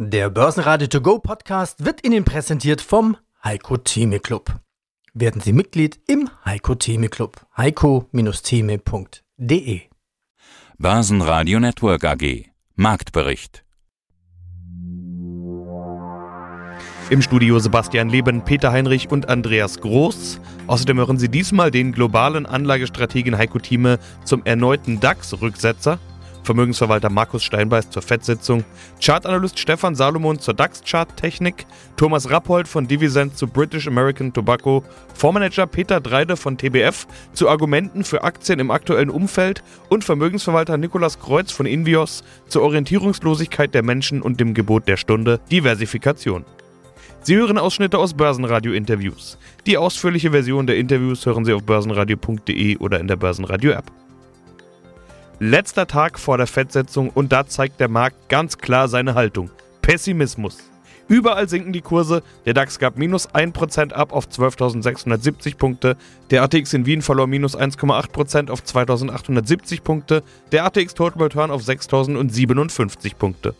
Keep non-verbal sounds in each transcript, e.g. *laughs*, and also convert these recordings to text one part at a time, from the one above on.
Der Börsenradio To Go Podcast wird Ihnen präsentiert vom Heiko Theme Club. Werden Sie Mitglied im Heiko Theme Club. heiko-theme.de Börsenradio Network AG Marktbericht Im Studio Sebastian Leben, Peter Heinrich und Andreas Groß. Außerdem hören Sie diesmal den globalen Anlagestrategen Heiko Thieme zum erneuten DAX-Rücksetzer. Vermögensverwalter Markus Steinbeiß zur FED-Sitzung, Chartanalyst Stefan Salomon zur DAX-Chart-Technik, Thomas Rappold von Divisent zu British American Tobacco, Fondsmanager Peter Dreide von TBF zu Argumenten für Aktien im aktuellen Umfeld und Vermögensverwalter Nikolas Kreuz von Invios zur Orientierungslosigkeit der Menschen und dem Gebot der Stunde Diversifikation. Sie hören Ausschnitte aus Börsenradio-Interviews. Die ausführliche Version der Interviews hören Sie auf börsenradio.de oder in der Börsenradio-App. Letzter Tag vor der Fettsetzung und da zeigt der Markt ganz klar seine Haltung. Pessimismus. Überall sinken die Kurse. Der DAX gab minus 1% ab auf 12.670 Punkte. Der ATX in Wien verlor minus 1,8% auf 2.870 Punkte. Der ATX Total Return auf 6.057 Punkte.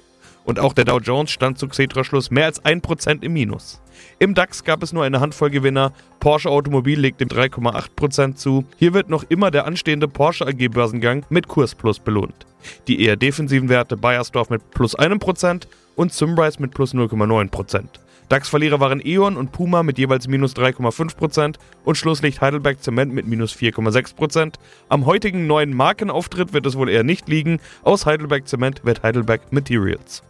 Und auch der Dow Jones stand zu Xetra-Schluss mehr als 1% im Minus. Im DAX gab es nur eine Handvoll Gewinner. Porsche Automobil legt dem 3,8% zu. Hier wird noch immer der anstehende Porsche AG Börsengang mit Kursplus belohnt. Die eher defensiven Werte Bayersdorf mit plus 1% und Symrise mit plus 0,9%. DAX-Verlierer waren E.ON und Puma mit jeweils minus 3,5% und Schlusslicht Heidelberg Zement mit minus 4,6%. Am heutigen neuen Markenauftritt wird es wohl eher nicht liegen. Aus Heidelberg Zement wird Heidelberg Materials.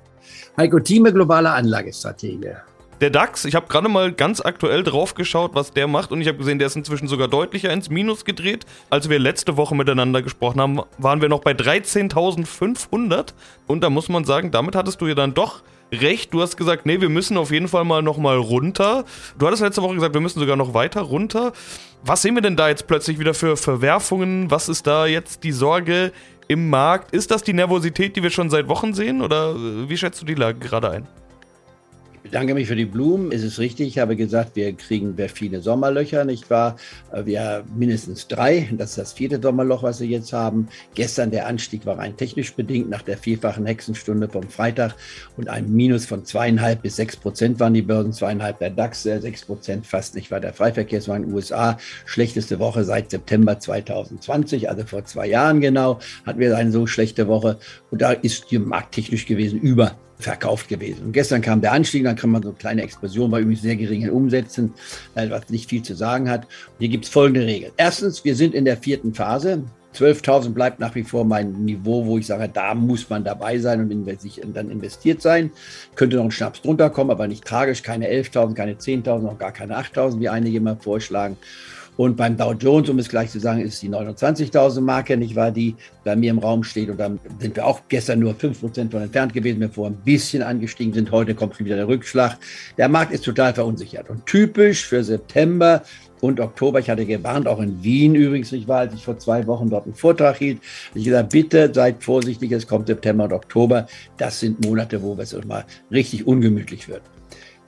Heiko Thieme, globale Anlagestratege. Der DAX, ich habe gerade mal ganz aktuell drauf geschaut, was der macht und ich habe gesehen, der ist inzwischen sogar deutlicher ins Minus gedreht. Als wir letzte Woche miteinander gesprochen haben, waren wir noch bei 13.500 und da muss man sagen, damit hattest du ja dann doch recht. Du hast gesagt, nee, wir müssen auf jeden Fall mal noch mal runter. Du hattest letzte Woche gesagt, wir müssen sogar noch weiter runter. Was sehen wir denn da jetzt plötzlich wieder für Verwerfungen? Was ist da jetzt die Sorge? Im Markt. Ist das die Nervosität, die wir schon seit Wochen sehen oder äh, wie schätzt du die Lage gerade ein? Ich bedanke mich für die Blumen. Es ist richtig, ich habe gesagt, wir kriegen viele Sommerlöcher, nicht wahr? Äh, wir haben mindestens drei. Das ist das vierte Sommerloch, was wir jetzt haben. Gestern der Anstieg war rein technisch bedingt nach der vierfachen Hexenstunde vom Freitag und ein Minus von zweieinhalb bis sechs Prozent waren die Börsen, zweieinhalb der DAX, äh, sechs Prozent fast nicht war der Freiverkehrsmarkt in den USA. Schlechteste Woche seit September 2020, also vor zwei Jahren genau, hatten wir eine so schlechte Woche. Und da ist die Markt technisch gewesen über verkauft gewesen. Und gestern kam der Anstieg, dann kann man so eine kleine Explosion bei übrigens sehr geringen Umsätzen, was nicht viel zu sagen hat. Und hier gibt es folgende Regeln. Erstens, wir sind in der vierten Phase. 12.000 bleibt nach wie vor mein Niveau, wo ich sage, da muss man dabei sein und sich dann investiert sein. Könnte noch ein Schnaps drunter kommen, aber nicht tragisch. Keine 11.000, keine 10.000, auch gar keine 8.000, wie einige immer vorschlagen. Und beim Dow Jones, um es gleich zu sagen, ist die 29.000 Marke, nicht wahr, die bei mir im Raum steht. Und dann sind wir auch gestern nur 5% von entfernt gewesen, wir vorher ein bisschen angestiegen sind. Heute kommt wieder der Rückschlag. Der Markt ist total verunsichert. Und typisch für September und Oktober, ich hatte gewarnt, auch in Wien übrigens nicht wahr, als ich vor zwei Wochen dort einen Vortrag hielt. Ich gesagt, bitte seid vorsichtig, es kommt September und Oktober. Das sind Monate, wo es mal richtig ungemütlich wird.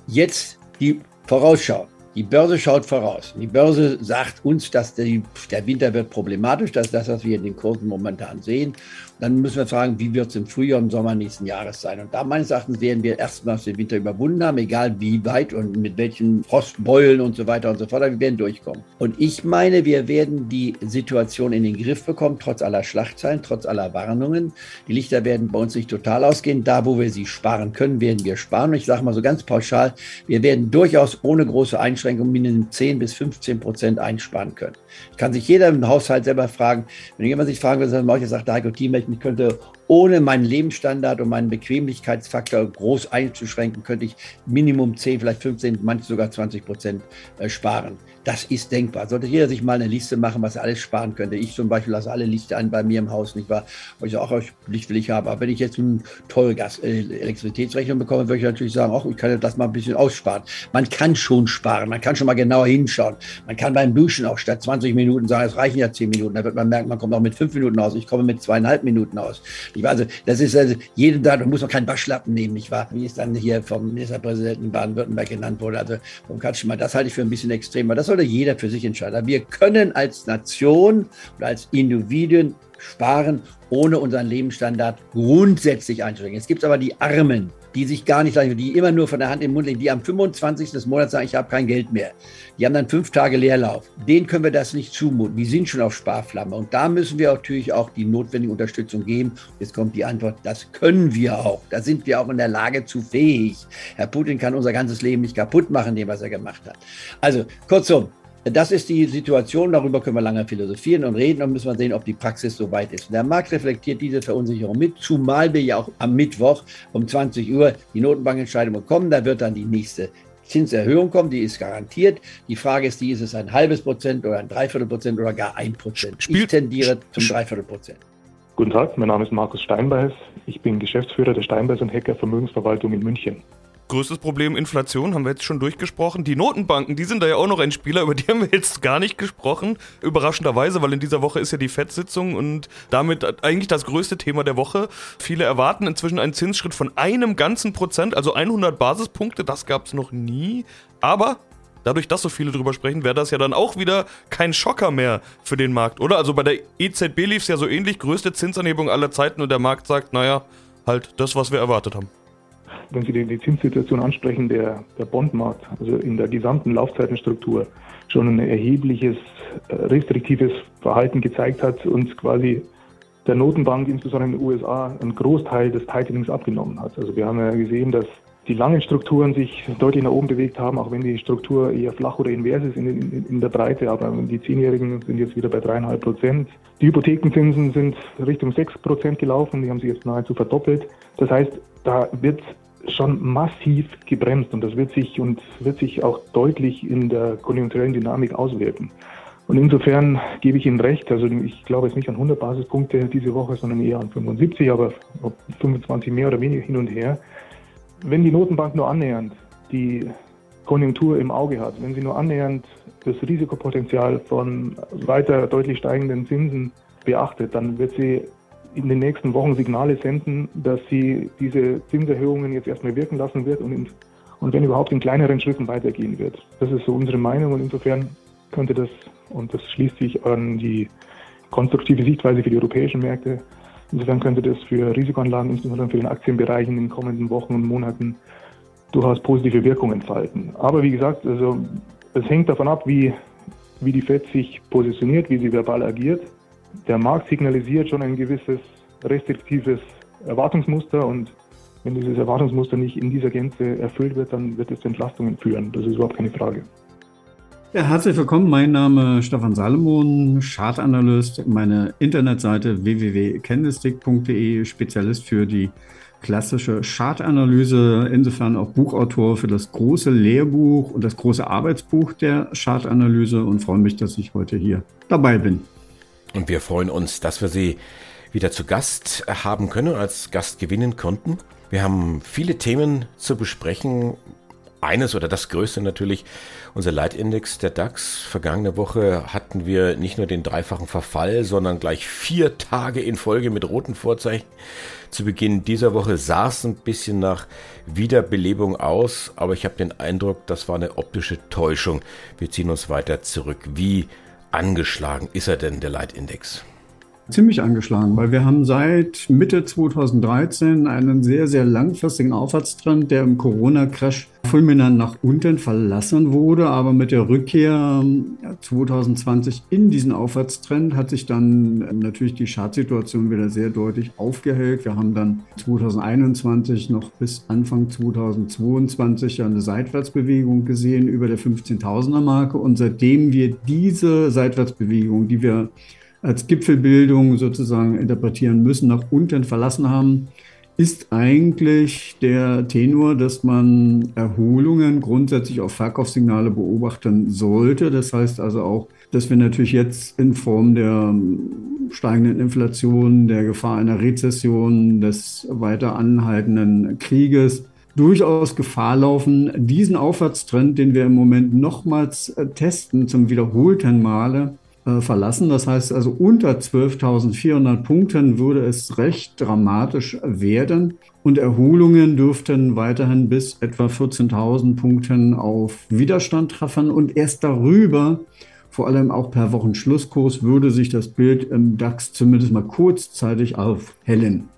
Jetzt die Vorausschau. Die Börse schaut voraus. Die Börse sagt uns, dass die, der Winter wird problematisch. Das ist das, was wir in den Kursen momentan sehen. Dann müssen wir fragen, wie wird es im Frühjahr und Sommer nächsten Jahres sein? Und da meines Erachtens werden wir erstmals den Winter überwunden haben, egal wie weit und mit welchen Frostbeulen und so weiter und so fort. Wir werden durchkommen. Und ich meine, wir werden die Situation in den Griff bekommen, trotz aller Schlachtzeilen, trotz aller Warnungen. Die Lichter werden bei uns nicht total ausgehen. Da, wo wir sie sparen können, werden wir sparen. Und ich sage mal so ganz pauschal, wir werden durchaus ohne große Einschränkungen mindestens 10 bis 15 Prozent einsparen können. Kann sich jeder im Haushalt selber fragen, wenn jemand sich fragen will, dann mache ich sagt, da Team, ich könnte ohne meinen Lebensstandard und meinen Bequemlichkeitsfaktor groß einzuschränken, könnte ich Minimum 10, vielleicht 15, manche sogar 20 Prozent äh, sparen. Das ist denkbar. Sollte jeder sich mal eine Liste machen, was er alles sparen könnte. Ich zum Beispiel lasse alle Liste an bei mir im Haus, nicht wahr? Weil ich auch Licht will ich haben. Aber wenn ich jetzt eine teure Gas äh, Elektrizitätsrechnung bekomme, würde ich natürlich sagen, auch ich kann das mal ein bisschen aussparen. Man kann schon sparen, man kann schon mal genauer hinschauen. Man kann beim Duschen auch statt 20 Minuten sagen, es reichen ja 10 Minuten. Da wird man merken, man kommt auch mit 5 Minuten aus. Ich komme mit zweieinhalb Minuten aus. Weiß, also, das ist also, jeden Tag, da muss man keinen Waschlappen nehmen, nicht wahr? Wie es dann hier vom Ministerpräsidenten Baden-Württemberg genannt wurde. Also vom Katschmann, das halte ich für ein bisschen extrem. Aber das sollte jeder für sich entscheiden. Wir können als Nation oder als Individuen sparen, ohne unseren Lebensstandard grundsätzlich einzuschränken. Es gibt aber die Armen die sich gar nicht, die immer nur von der Hand im Mund legen, die am 25. des Monats sagen, ich habe kein Geld mehr. Die haben dann fünf Tage Leerlauf. Denen können wir das nicht zumuten. Die sind schon auf Sparflamme. Und da müssen wir natürlich auch die notwendige Unterstützung geben. Jetzt kommt die Antwort, das können wir auch. Da sind wir auch in der Lage zu fähig. Herr Putin kann unser ganzes Leben nicht kaputt machen, dem, was er gemacht hat. Also kurzum, das ist die Situation, darüber können wir lange philosophieren und reden und müssen wir sehen, ob die Praxis so weit ist. Der Markt reflektiert diese Verunsicherung mit, zumal wir ja auch am Mittwoch um 20 Uhr die Notenbankentscheidung bekommen. Da wird dann die nächste Zinserhöhung kommen, die ist garantiert. Die Frage ist die, ist es ein halbes Prozent oder ein Dreiviertel Prozent oder gar ein Prozent? Ich tendiere zum Dreiviertel Prozent. Guten Tag, mein Name ist Markus Steinbeiß. Ich bin Geschäftsführer der Steinbeiß und Hecker Vermögensverwaltung in München größtes Problem Inflation, haben wir jetzt schon durchgesprochen. Die Notenbanken, die sind da ja auch noch ein Spieler, über die haben wir jetzt gar nicht gesprochen. Überraschenderweise, weil in dieser Woche ist ja die FED-Sitzung und damit eigentlich das größte Thema der Woche. Viele erwarten inzwischen einen Zinsschritt von einem ganzen Prozent, also 100 Basispunkte. Das gab es noch nie. Aber dadurch, dass so viele drüber sprechen, wäre das ja dann auch wieder kein Schocker mehr für den Markt, oder? Also bei der EZB lief es ja so ähnlich, größte Zinsanhebung aller Zeiten und der Markt sagt, naja, halt das, was wir erwartet haben wenn Sie die, Zinssituation ansprechen, der, der Bondmarkt, also in der gesamten Laufzeitenstruktur, schon ein erhebliches äh, restriktives Verhalten gezeigt hat und quasi der Notenbank, insbesondere in den USA, einen Großteil des Tightenings abgenommen hat. Also wir haben ja gesehen, dass die langen Strukturen sich deutlich nach oben bewegt haben, auch wenn die Struktur eher flach oder invers ist in, in, in der Breite. Aber die Zehnjährigen sind jetzt wieder bei dreieinhalb Prozent. Die Hypothekenzinsen sind Richtung sechs Prozent gelaufen, die haben sich jetzt nahezu verdoppelt. Das heißt, da wird schon massiv gebremst und das wird sich und wird sich auch deutlich in der konjunkturellen Dynamik auswirken. Und insofern gebe ich Ihnen recht, also ich glaube jetzt nicht an 100 Basispunkte diese Woche, sondern eher an 75, aber 25 mehr oder weniger hin und her. Wenn die Notenbank nur annähernd die Konjunktur im Auge hat, wenn sie nur annähernd das Risikopotenzial von weiter deutlich steigenden Zinsen beachtet, dann wird sie in den nächsten Wochen Signale senden, dass sie diese Zinserhöhungen jetzt erstmal wirken lassen wird und, in, und wenn überhaupt in kleineren Schritten weitergehen wird. Das ist so unsere Meinung und insofern könnte das, und das schließt sich an die konstruktive Sichtweise für die europäischen Märkte, insofern könnte das für Risikoanlagen, insbesondere für den Aktienbereich in den kommenden Wochen und Monaten durchaus positive Wirkungen entfalten. Aber wie gesagt, also es hängt davon ab, wie, wie die FED sich positioniert, wie sie verbal agiert der Markt signalisiert schon ein gewisses restriktives Erwartungsmuster und wenn dieses Erwartungsmuster nicht in dieser Gänze erfüllt wird, dann wird es zu Entlastungen führen. Das ist überhaupt keine Frage. Ja, herzlich willkommen. Mein Name ist Stefan Salomon, Chartanalyst. Meine Internetseite www.candlestick.de, Spezialist für die klassische Chartanalyse, insofern auch Buchautor für das große Lehrbuch und das große Arbeitsbuch der Chartanalyse und freue mich, dass ich heute hier dabei bin. Und wir freuen uns, dass wir Sie wieder zu Gast haben können, als Gast gewinnen konnten. Wir haben viele Themen zu besprechen. Eines oder das größte natürlich, unser Leitindex der DAX. Vergangene Woche hatten wir nicht nur den dreifachen Verfall, sondern gleich vier Tage in Folge mit roten Vorzeichen. Zu Beginn dieser Woche sah es ein bisschen nach Wiederbelebung aus, aber ich habe den Eindruck, das war eine optische Täuschung. Wir ziehen uns weiter zurück. Wie angeschlagen ist er denn, der Leitindex? Ziemlich angeschlagen, weil wir haben seit Mitte 2013 einen sehr, sehr langfristigen Aufwärtstrend, der im Corona-Crash fulminant nach unten verlassen wurde. Aber mit der Rückkehr 2020 in diesen Aufwärtstrend hat sich dann natürlich die Chartsituation wieder sehr deutlich aufgehellt. Wir haben dann 2021 noch bis Anfang 2022 eine Seitwärtsbewegung gesehen über der 15.000er Marke. Und seitdem wir diese Seitwärtsbewegung, die wir als Gipfelbildung sozusagen interpretieren müssen, nach unten verlassen haben, ist eigentlich der Tenor, dass man Erholungen grundsätzlich auf Verkaufssignale beobachten sollte. Das heißt also auch, dass wir natürlich jetzt in Form der steigenden Inflation, der Gefahr einer Rezession, des weiter anhaltenden Krieges durchaus Gefahr laufen, diesen Aufwärtstrend, den wir im Moment nochmals testen, zum wiederholten Male äh, verlassen. Das heißt also unter 12.400 Punkten würde es recht dramatisch werden und Erholungen dürften weiterhin bis etwa 14.000 Punkten auf Widerstand treffen und erst darüber vor allem auch per Wochenschlusskurs würde sich das Bild im DAX zumindest mal kurzzeitig aufhellen.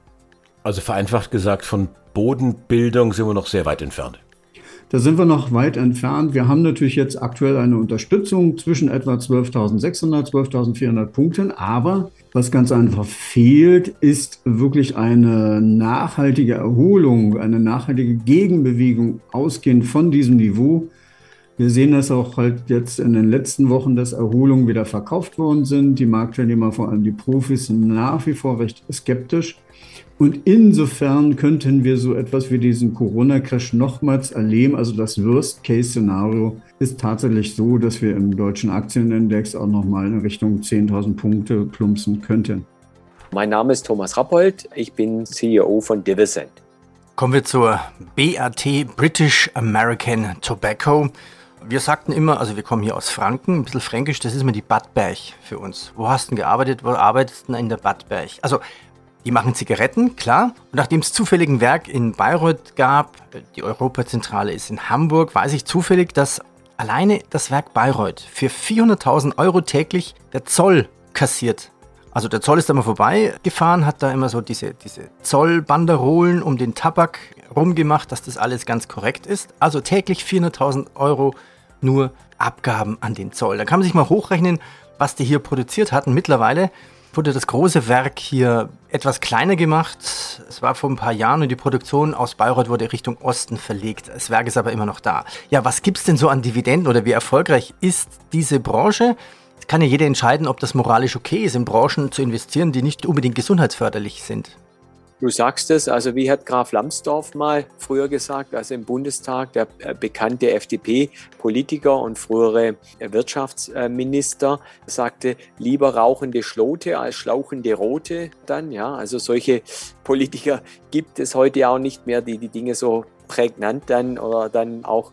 Also vereinfacht gesagt, von Bodenbildung sind wir noch sehr weit entfernt. Da sind wir noch weit entfernt. Wir haben natürlich jetzt aktuell eine Unterstützung zwischen etwa 12.600, 12.400 Punkten. Aber was ganz einfach fehlt, ist wirklich eine nachhaltige Erholung, eine nachhaltige Gegenbewegung ausgehend von diesem Niveau. Wir sehen das auch halt jetzt in den letzten Wochen, dass Erholungen wieder verkauft worden sind. Die Marktteilnehmer, vor allem die Profis, sind nach wie vor recht skeptisch. Und insofern könnten wir so etwas wie diesen Corona-Crash nochmals erleben. Also das Worst-Case-Szenario ist tatsächlich so, dass wir im deutschen Aktienindex auch nochmal in Richtung 10.000 Punkte plumpsen könnten. Mein Name ist Thomas Rappold. Ich bin CEO von Divisent. Kommen wir zur BAT, British American Tobacco. Wir sagten immer, also wir kommen hier aus Franken, ein bisschen fränkisch, das ist immer die Badberg für uns. Wo hast du denn gearbeitet? Wo arbeitest du denn in der Badberg? Also die machen Zigaretten, klar. Und nachdem es zufällig ein Werk in Bayreuth gab, die Europazentrale ist in Hamburg, weiß ich zufällig, dass alleine das Werk Bayreuth für 400.000 Euro täglich der Zoll kassiert. Also der Zoll ist da mal vorbeigefahren, hat da immer so diese, diese Zollbanderolen um den Tabak rumgemacht, dass das alles ganz korrekt ist. Also täglich 400.000 Euro nur Abgaben an den Zoll. Da kann man sich mal hochrechnen, was die hier produziert hatten. Mittlerweile wurde das große Werk hier etwas kleiner gemacht. Es war vor ein paar Jahren und die Produktion aus Bayreuth wurde Richtung Osten verlegt. Das Werk ist aber immer noch da. Ja, was gibt es denn so an Dividenden oder wie erfolgreich ist diese Branche? Es kann ja jeder entscheiden, ob das moralisch okay ist, in Branchen zu investieren, die nicht unbedingt gesundheitsförderlich sind. Du sagst es, also wie hat Graf Lambsdorff mal früher gesagt, also im Bundestag, der äh, bekannte FDP-Politiker und frühere Wirtschaftsminister, sagte, lieber rauchende Schlote als schlauchende Rote dann, ja, also solche Politiker gibt es heute auch nicht mehr, die die Dinge so prägnant dann oder dann auch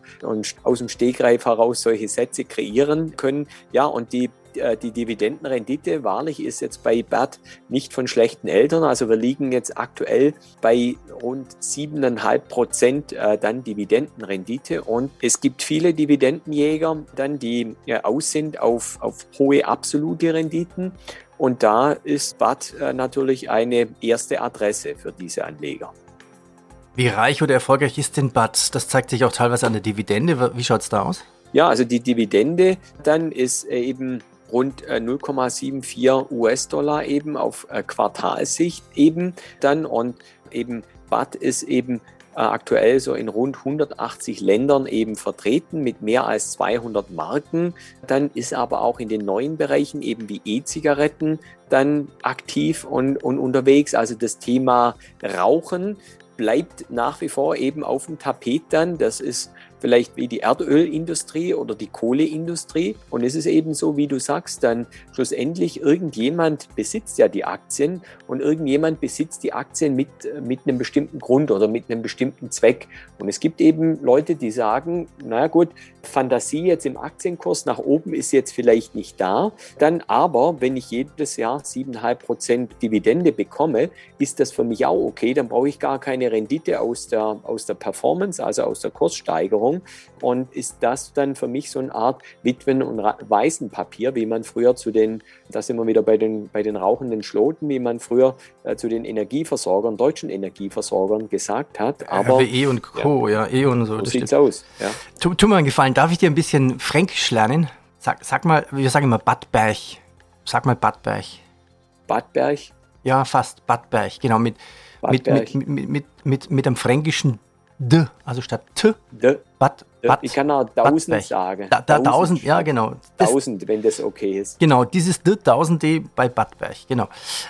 aus dem Stegreif heraus solche Sätze kreieren können. Ja, und die äh, die Dividendenrendite wahrlich ist jetzt bei BAT nicht von schlechten Eltern. Also wir liegen jetzt aktuell bei rund 7,5 Prozent äh, dann Dividendenrendite. Und es gibt viele Dividendenjäger dann, die ja, aus sind auf, auf hohe absolute Renditen. Und da ist BAT äh, natürlich eine erste Adresse für diese Anleger. Wie reich oder erfolgreich ist denn BAT? Das zeigt sich auch teilweise an der Dividende. Wie schaut es da aus? Ja, also die Dividende dann ist eben rund 0,74 äh, US-Dollar eben auf äh, Quartalsicht eben dann und eben BAT ist eben äh, aktuell so in rund 180 Ländern eben vertreten mit mehr als 200 Marken. Dann ist aber auch in den neuen Bereichen eben wie E-Zigaretten dann aktiv und, und unterwegs. Also das Thema Rauchen bleibt nach wie vor eben auf dem Tapet dann. Das ist vielleicht wie die Erdölindustrie oder die Kohleindustrie. Und es ist eben so, wie du sagst, dann schlussendlich irgendjemand besitzt ja die Aktien und irgendjemand besitzt die Aktien mit, mit einem bestimmten Grund oder mit einem bestimmten Zweck. Und es gibt eben Leute, die sagen, naja gut, Fantasie jetzt im Aktienkurs nach oben ist jetzt vielleicht nicht da. Dann aber, wenn ich jedes Jahr 7,5 Prozent Dividende bekomme, ist das für mich auch okay. Dann brauche ich gar keine Rendite aus der, aus der Performance, also aus der Kurssteigerung Versicherung und ist das dann für mich so eine Art Witwen- und Waisenpapier, wie man früher zu den, da sind wir wieder bei den, bei den rauchenden Schloten, wie man früher äh, zu den Energieversorgern, deutschen Energieversorgern gesagt hat. Aber RWE und Co., ja, ja E und so. So sieht's stimmt. aus. Ja. Tu, tu mir einen Gefallen, darf ich dir ein bisschen Fränkisch lernen? Sag, sag mal, wir sagen immer Badberg. Sag mal Badberg. Badberg? Ja, fast Badberg, genau, mit, mit, mit, mit, mit, mit, mit einem fränkischen D, also statt T. D. Bad, Bad, ich kann auch 1000 sagen. Da, da 1000, ja genau. 1000, wenn das okay ist. Genau, dieses D 1000D bei Badberg, genau.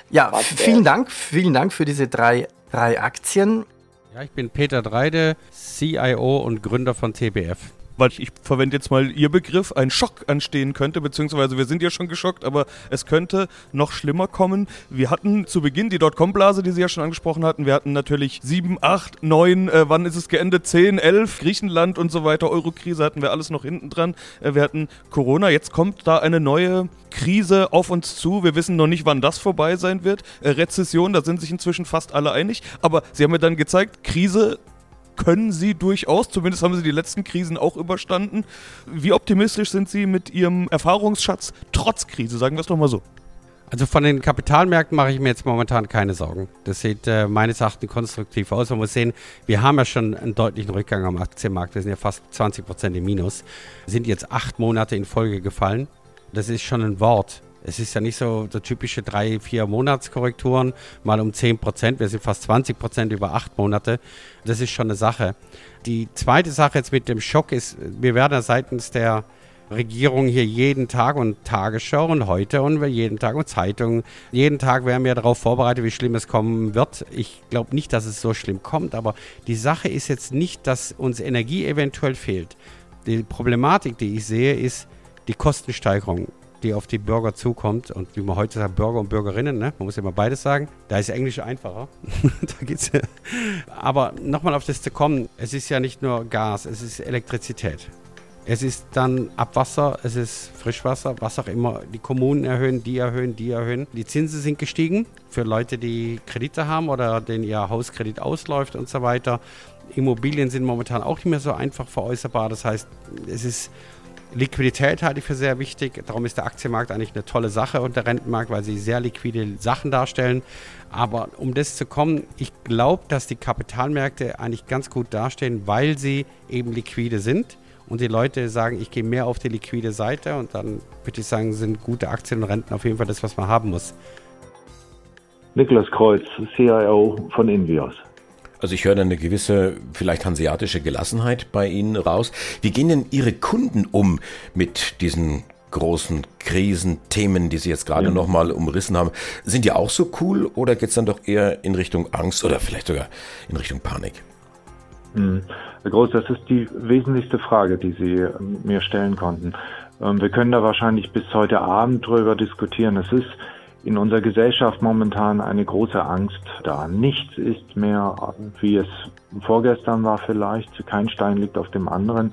Ja, Badberg. vielen Dank, vielen Dank für diese drei, drei Aktien. Ja, ich bin Peter Dreide, CIO und Gründer von TBF weil ich verwende jetzt mal Ihr Begriff, ein Schock anstehen könnte, beziehungsweise wir sind ja schon geschockt, aber es könnte noch schlimmer kommen. Wir hatten zu Beginn die Dotcom-Blase, die Sie ja schon angesprochen hatten. Wir hatten natürlich 7, 8, 9, äh, wann ist es geendet? 10, 11, Griechenland und so weiter. Eurokrise hatten wir alles noch hinten dran. Äh, wir hatten Corona. Jetzt kommt da eine neue Krise auf uns zu. Wir wissen noch nicht, wann das vorbei sein wird. Äh, Rezession, da sind sich inzwischen fast alle einig. Aber Sie haben mir dann gezeigt, Krise können sie durchaus, zumindest haben sie die letzten Krisen auch überstanden. Wie optimistisch sind Sie mit Ihrem Erfahrungsschatz trotz Krise, sagen wir es doch mal so? Also von den Kapitalmärkten mache ich mir jetzt momentan keine Sorgen. Das sieht äh, meines Erachtens konstruktiv aus. Man muss sehen, wir haben ja schon einen deutlichen Rückgang am Aktienmarkt. Wir sind ja fast 20 Prozent im Minus. Sind jetzt acht Monate in Folge gefallen. Das ist schon ein Wort. Es ist ja nicht so der typische drei, vier Monatskorrekturen, mal um 10 Prozent. Wir sind fast 20 Prozent über acht Monate. Das ist schon eine Sache. Die zweite Sache jetzt mit dem Schock ist, wir werden ja seitens der Regierung hier jeden Tag und Tagesschau und heute und jeden Tag und Zeitungen. Jeden Tag werden wir darauf vorbereitet, wie schlimm es kommen wird. Ich glaube nicht, dass es so schlimm kommt, aber die Sache ist jetzt nicht, dass uns Energie eventuell fehlt. Die Problematik, die ich sehe, ist die Kostensteigerung die auf die Bürger zukommt und wie man heute sagt, Bürger und Bürgerinnen, ne? man muss immer beides sagen. Da ist Englisch einfacher. *laughs* da geht's ja. Aber nochmal auf das zu kommen, es ist ja nicht nur Gas, es ist Elektrizität. Es ist dann Abwasser, es ist Frischwasser, was auch immer. Die Kommunen erhöhen, die erhöhen, die erhöhen. Die Zinsen sind gestiegen für Leute, die Kredite haben oder denen ihr Hauskredit ausläuft und so weiter. Immobilien sind momentan auch nicht mehr so einfach veräußerbar. Das heißt, es ist Liquidität halte ich für sehr wichtig. Darum ist der Aktienmarkt eigentlich eine tolle Sache und der Rentenmarkt, weil sie sehr liquide Sachen darstellen. Aber um das zu kommen, ich glaube, dass die Kapitalmärkte eigentlich ganz gut dastehen, weil sie eben liquide sind und die Leute sagen, ich gehe mehr auf die liquide Seite und dann würde ich sagen, sind gute Aktien und Renten auf jeden Fall das, was man haben muss. Niklas Kreuz, CIO von Invios. Also ich höre da eine gewisse, vielleicht hanseatische Gelassenheit bei Ihnen raus. Wie gehen denn Ihre Kunden um mit diesen großen Krisenthemen, die Sie jetzt gerade ja. nochmal umrissen haben? Sind die auch so cool oder geht es dann doch eher in Richtung Angst oder vielleicht sogar in Richtung Panik? Hm. Herr Groß, das ist die wesentlichste Frage, die Sie ähm, mir stellen konnten. Ähm, wir können da wahrscheinlich bis heute Abend drüber diskutieren. Es ist in unserer Gesellschaft momentan eine große Angst da. Nichts ist mehr, wie es vorgestern war vielleicht. Kein Stein liegt auf dem anderen.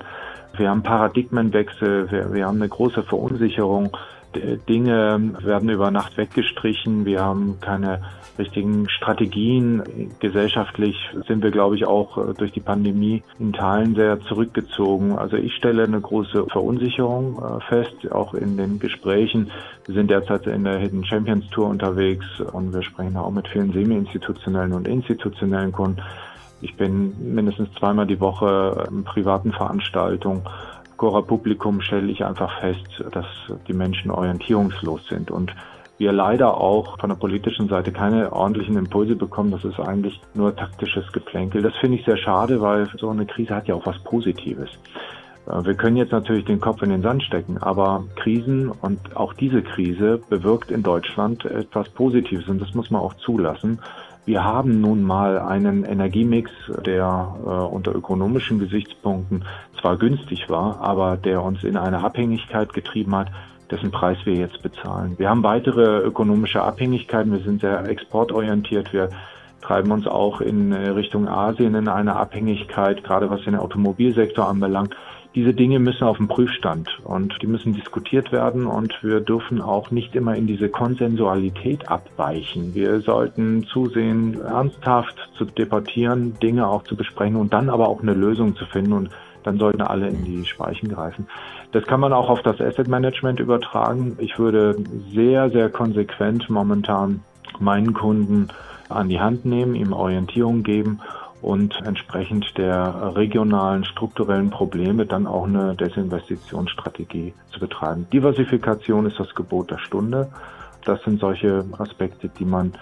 Wir haben Paradigmenwechsel, wir, wir haben eine große Verunsicherung. Dinge werden über Nacht weggestrichen. Wir haben keine richtigen Strategien. Gesellschaftlich sind wir, glaube ich, auch äh, durch die Pandemie in Teilen sehr zurückgezogen. Also ich stelle eine große Verunsicherung äh, fest, auch in den Gesprächen. Wir sind derzeit in der Hidden Champions Tour unterwegs und wir sprechen auch mit vielen semi-institutionellen und institutionellen Kunden. Ich bin mindestens zweimal die Woche in privaten Veranstaltungen Cora Publikum stelle ich einfach fest, dass die Menschen orientierungslos sind und wir leider auch von der politischen Seite keine ordentlichen Impulse bekommen. Das ist eigentlich nur taktisches Geplänkel. Das finde ich sehr schade, weil so eine Krise hat ja auch was Positives. Äh, wir können jetzt natürlich den Kopf in den Sand stecken, aber Krisen und auch diese Krise bewirkt in Deutschland etwas Positives und das muss man auch zulassen. Wir haben nun mal einen Energiemix, der äh, unter ökonomischen Gesichtspunkten zwar günstig war, aber der uns in eine Abhängigkeit getrieben hat, dessen Preis wir jetzt bezahlen. Wir haben weitere ökonomische Abhängigkeiten. Wir sind sehr exportorientiert. Wir treiben uns auch in Richtung Asien in eine Abhängigkeit, gerade was den Automobilsektor anbelangt diese Dinge müssen auf dem Prüfstand und die müssen diskutiert werden und wir dürfen auch nicht immer in diese Konsensualität abweichen. Wir sollten zusehen, ernsthaft zu debattieren, Dinge auch zu besprechen und dann aber auch eine Lösung zu finden und dann sollten alle in die Speichen greifen. Das kann man auch auf das Asset Management übertragen. Ich würde sehr, sehr konsequent momentan meinen Kunden an die Hand nehmen, ihm Orientierung geben und entsprechend der regionalen strukturellen Probleme dann auch eine Desinvestitionsstrategie zu betreiben. Diversifikation ist das Gebot der Stunde. Das sind solche Aspekte, die man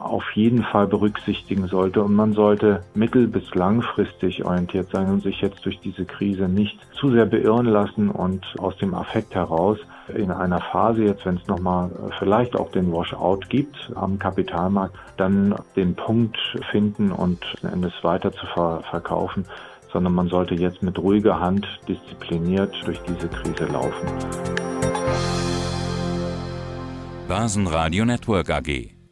auf jeden Fall berücksichtigen sollte. Und man sollte mittel- bis langfristig orientiert sein und sich jetzt durch diese Krise nicht zu sehr beirren lassen und aus dem Affekt heraus in einer Phase, jetzt wenn es nochmal vielleicht auch den Washout gibt am Kapitalmarkt, dann den Punkt finden und Endes weiter zu ver verkaufen, sondern man sollte jetzt mit ruhiger Hand diszipliniert durch diese Krise laufen. Basen Network AG